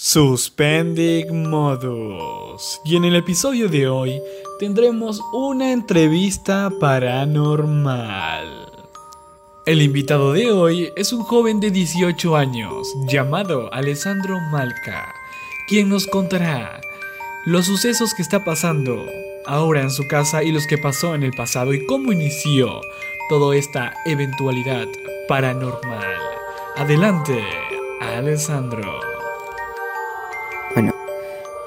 Suspendic Modus. Y en el episodio de hoy tendremos una entrevista paranormal. El invitado de hoy es un joven de 18 años llamado Alessandro Malca, quien nos contará los sucesos que está pasando ahora en su casa y los que pasó en el pasado y cómo inició toda esta eventualidad paranormal. Adelante, Alessandro.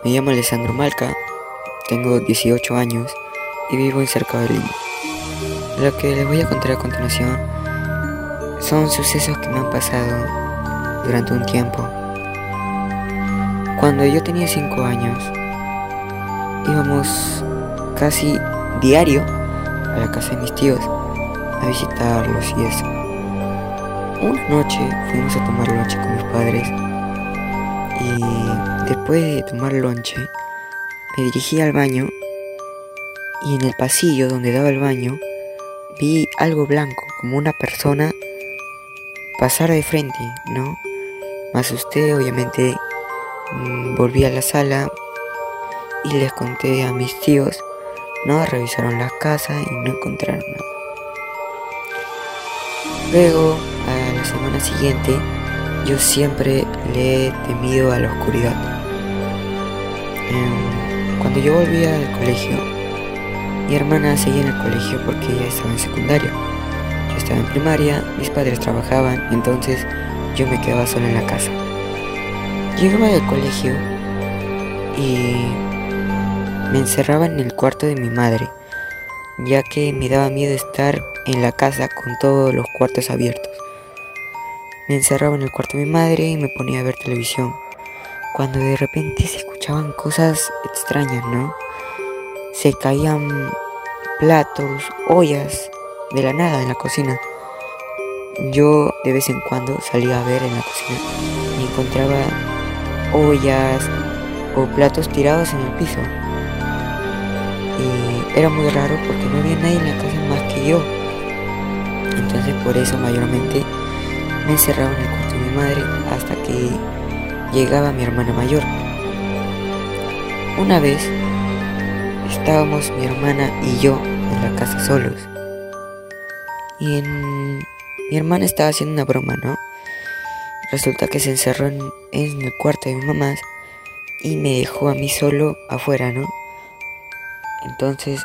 Me llamo Alessandro Malca, tengo 18 años y vivo en cerca de Lima. Lo que les voy a contar a continuación son sucesos que me han pasado durante un tiempo. Cuando yo tenía 5 años, íbamos casi diario a la casa de mis tíos a visitarlos y eso. Una noche fuimos a tomar noche con mis padres y después de tomar lonche me dirigí al baño y en el pasillo donde daba el baño vi algo blanco, como una persona pasar de frente, ¿no? Me asusté, obviamente mm, volví a la sala y les conté a mis tíos, ¿no? Revisaron la casa y no encontraron nada. Luego, a la semana siguiente, yo siempre le he temido a la oscuridad. Em, cuando yo volvía al colegio, mi hermana seguía en el colegio porque ella estaba en secundaria. Yo estaba en primaria, mis padres trabajaban, entonces yo me quedaba solo en la casa. Llegaba del colegio y me encerraba en el cuarto de mi madre, ya que me daba miedo estar en la casa con todos los cuartos abiertos. Me encerraba en el cuarto de mi madre y me ponía a ver televisión. Cuando de repente se escuchaban cosas extrañas, ¿no? Se caían platos, ollas de la nada en la cocina. Yo de vez en cuando salía a ver en la cocina y encontraba ollas o platos tirados en el piso. Y era muy raro porque no había nadie en la casa más que yo. Entonces por eso mayormente me encerraba en el cuarto de mi madre hasta que llegaba mi hermana mayor. Una vez estábamos mi hermana y yo en la casa solos. Y en... mi hermana estaba haciendo una broma, ¿no? Resulta que se encerró en, el cuarto de mi mamá y me dejó a mí solo afuera, ¿no? Entonces,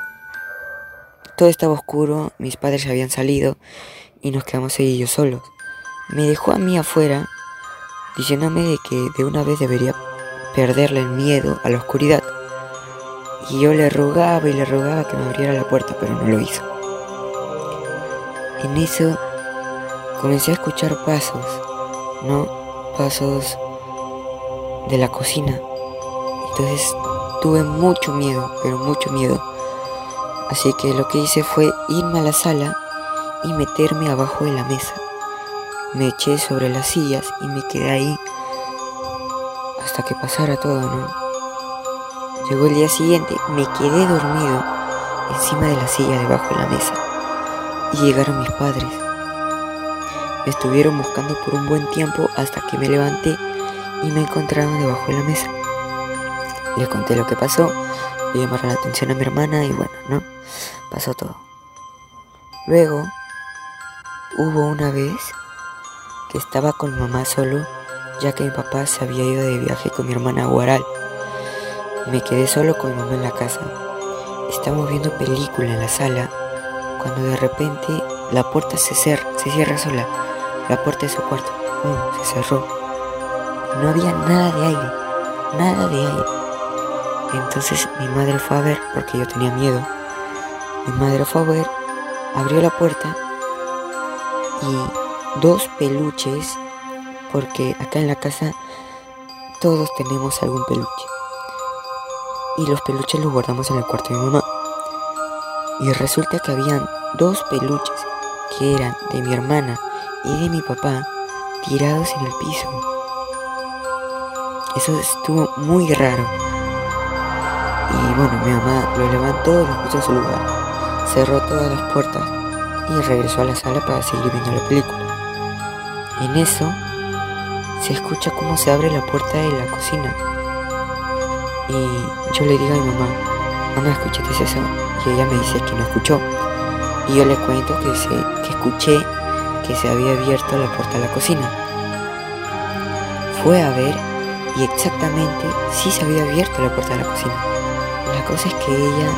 todo estaba oscuro, mis padres habían salido y nos quedamos yo solos me dejó a mí afuera, diciéndome de que de una vez debería perderle el miedo a la oscuridad. Y yo le rogaba y le rogaba que me abriera la puerta, pero no lo hizo. En eso comencé a escuchar pasos, ¿no? Pasos de la cocina. Entonces tuve mucho miedo, pero mucho miedo. Así que lo que hice fue irme a la sala y meterme abajo de la mesa. Me eché sobre las sillas y me quedé ahí hasta que pasara todo, ¿no? Llegó el día siguiente, me quedé dormido encima de la silla debajo de la mesa y llegaron mis padres. Me estuvieron buscando por un buen tiempo hasta que me levanté y me encontraron debajo de la mesa. Les conté lo que pasó, le llamaron la atención a mi hermana y bueno, ¿no? Pasó todo. Luego, hubo una vez que estaba con mamá solo, ya que mi papá se había ido de viaje con mi hermana Guaral. Me quedé solo con mi mamá en la casa. Estábamos viendo película en la sala, cuando de repente la puerta se, se cierra sola. La puerta de su cuarto se cerró. No había nada de aire, nada de aire. Entonces mi madre fue a ver, porque yo tenía miedo. Mi madre fue a ver, abrió la puerta y dos peluches, porque acá en la casa todos tenemos algún peluche. Y los peluches los guardamos en el cuarto de mi mamá. Y resulta que habían dos peluches que eran de mi hermana y de mi papá tirados en el piso. Eso estuvo muy raro. Y bueno, mi mamá lo levantó y lo puso en su lugar. Cerró todas las puertas y regresó a la sala para seguir viendo la película. En eso, se escucha cómo se abre la puerta de la cocina. Y yo le digo a mi mamá, mamá, ¿escuchaste eso? Y ella me dice que no escuchó. Y yo le cuento que, se, que escuché que se había abierto la puerta de la cocina. Fue a ver y exactamente sí se había abierto la puerta de la cocina. La cosa es que ella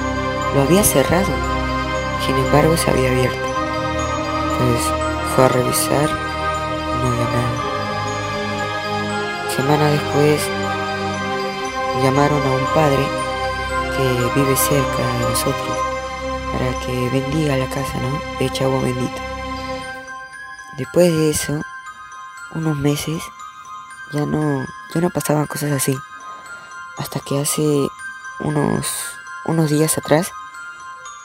lo había cerrado, sin embargo se había abierto. Pues fue a revisar Semana después llamaron a un padre que vive cerca de nosotros para que bendiga la casa, ¿no? Echa agua bendita. Después de eso, unos meses, ya no, ya no pasaban cosas así. Hasta que hace unos, unos días atrás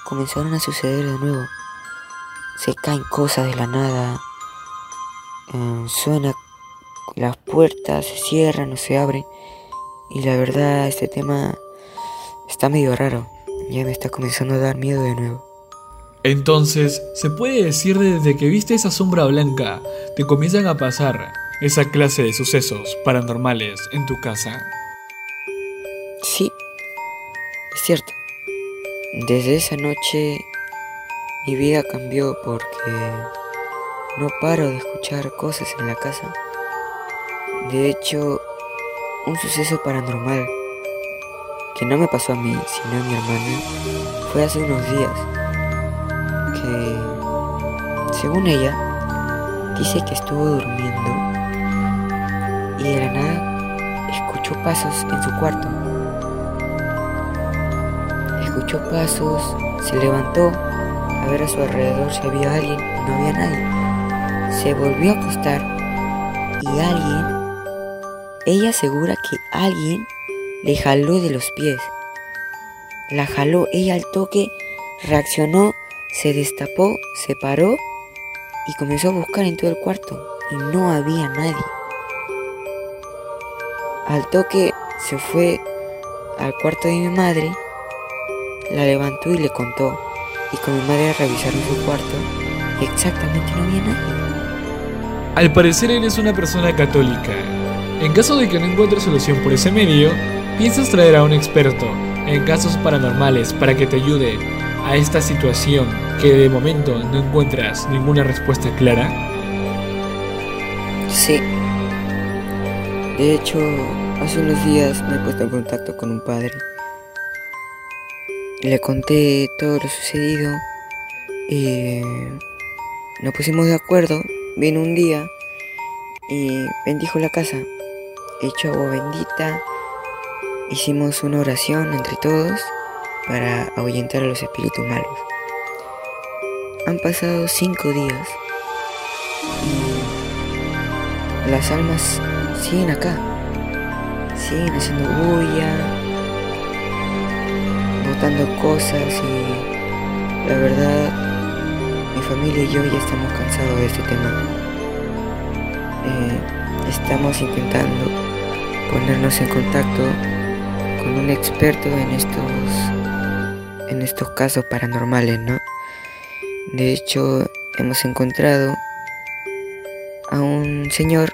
comenzaron a suceder de nuevo. Se caen cosas de la nada. Eh, suena las puertas, se cierran o se abren. Y la verdad, este tema está medio raro. Ya me está comenzando a dar miedo de nuevo. Entonces, se puede decir desde que viste esa sombra blanca, te comienzan a pasar esa clase de sucesos paranormales en tu casa. Sí, es cierto. Desde esa noche mi vida cambió porque no paro de escuchar cosas en la casa. De hecho, un suceso paranormal que no me pasó a mí, sino a mi hermana, fue hace unos días. Que, según ella, dice que estuvo durmiendo y de la nada escuchó pasos en su cuarto. Escuchó pasos, se levantó a ver a su alrededor si había alguien no había nadie. Se volvió a acostar y alguien, ella asegura que alguien le jaló de los pies. La jaló, ella al toque reaccionó, se destapó, se paró y comenzó a buscar en todo el cuarto y no había nadie. Al toque se fue al cuarto de mi madre, la levantó y le contó. Y con mi madre revisaron su cuarto exactamente no había nadie. Al parecer eres una persona católica. En caso de que no encuentres solución por ese medio, ¿Piensas traer a un experto en casos paranormales para que te ayude a esta situación que de momento no encuentras ninguna respuesta clara? Sí. De hecho, hace unos días me he puesto en contacto con un padre. Le conté todo lo sucedido y nos pusimos de acuerdo. Vino un día y bendijo la casa. Echó agua bendita Hicimos una oración entre todos para ahuyentar a los espíritus malos. Han pasado cinco días y las almas siguen acá, siguen haciendo bulla, botando cosas y la verdad mi familia y yo ya estamos cansados de este tema. Eh, estamos intentando ponernos en contacto con un experto en estos en estos casos paranormales, ¿no? De hecho, hemos encontrado a un señor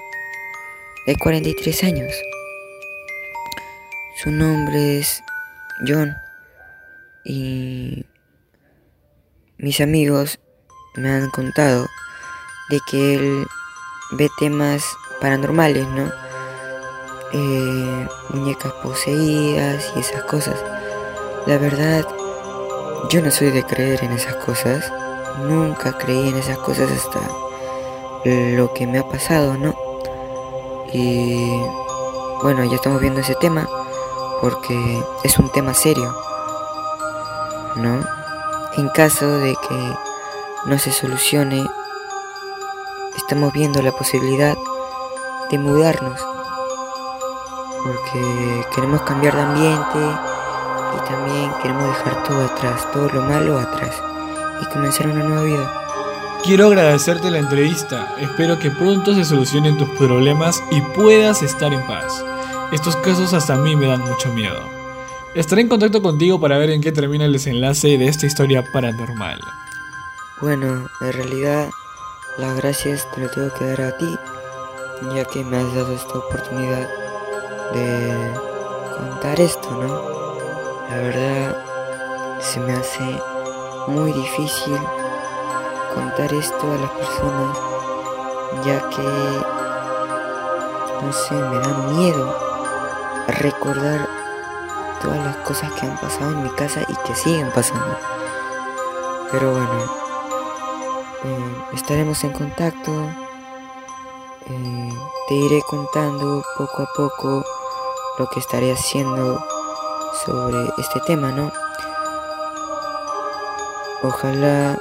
de 43 años. Su nombre es John y mis amigos me han contado de que él ve temas paranormales, ¿no? Eh, muñecas poseídas y esas cosas. La verdad, yo no soy de creer en esas cosas. Nunca creí en esas cosas hasta lo que me ha pasado, ¿no? Y bueno, ya estamos viendo ese tema porque es un tema serio, ¿no? En caso de que no se solucione, estamos viendo la posibilidad de mudarnos porque queremos cambiar de ambiente y también queremos dejar todo atrás, todo lo malo atrás y comenzar una nueva vida. Quiero agradecerte la entrevista, espero que pronto se solucionen tus problemas y puedas estar en paz. Estos casos hasta a mí me dan mucho miedo. Estaré en contacto contigo para ver en qué termina el desenlace de esta historia paranormal. Bueno, en realidad las gracias te lo tengo que dar a ti, ya que me has dado esta oportunidad de contar esto, ¿no? La verdad se me hace muy difícil contar esto a las personas, ya que, no sé, me da miedo recordar todas las cosas que han pasado en mi casa y que siguen pasando. Pero bueno, eh, estaremos en contacto. Eh, te iré contando poco a poco lo que estaré haciendo sobre este tema, ¿no? Ojalá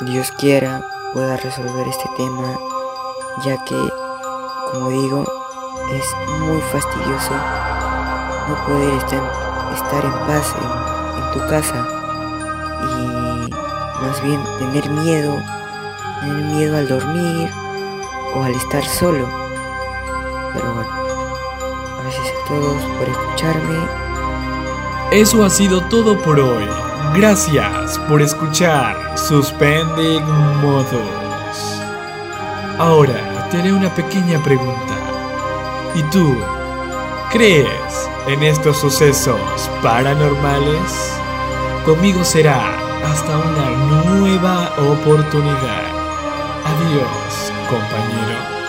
Dios quiera pueda resolver este tema, ya que, como digo, es muy fastidioso no poder estar, en paz en, tu casa y más bien tener miedo, tener miedo al dormir o al estar solo. Pero bueno, gracias a todos por escucharme. Eso ha sido todo por hoy. Gracias por escuchar Suspending Modos. Ahora te haré una pequeña pregunta. ¿Y tú? ¿Crees en estos sucesos paranormales? Conmigo será hasta una nueva oportunidad. Adiós, compañero.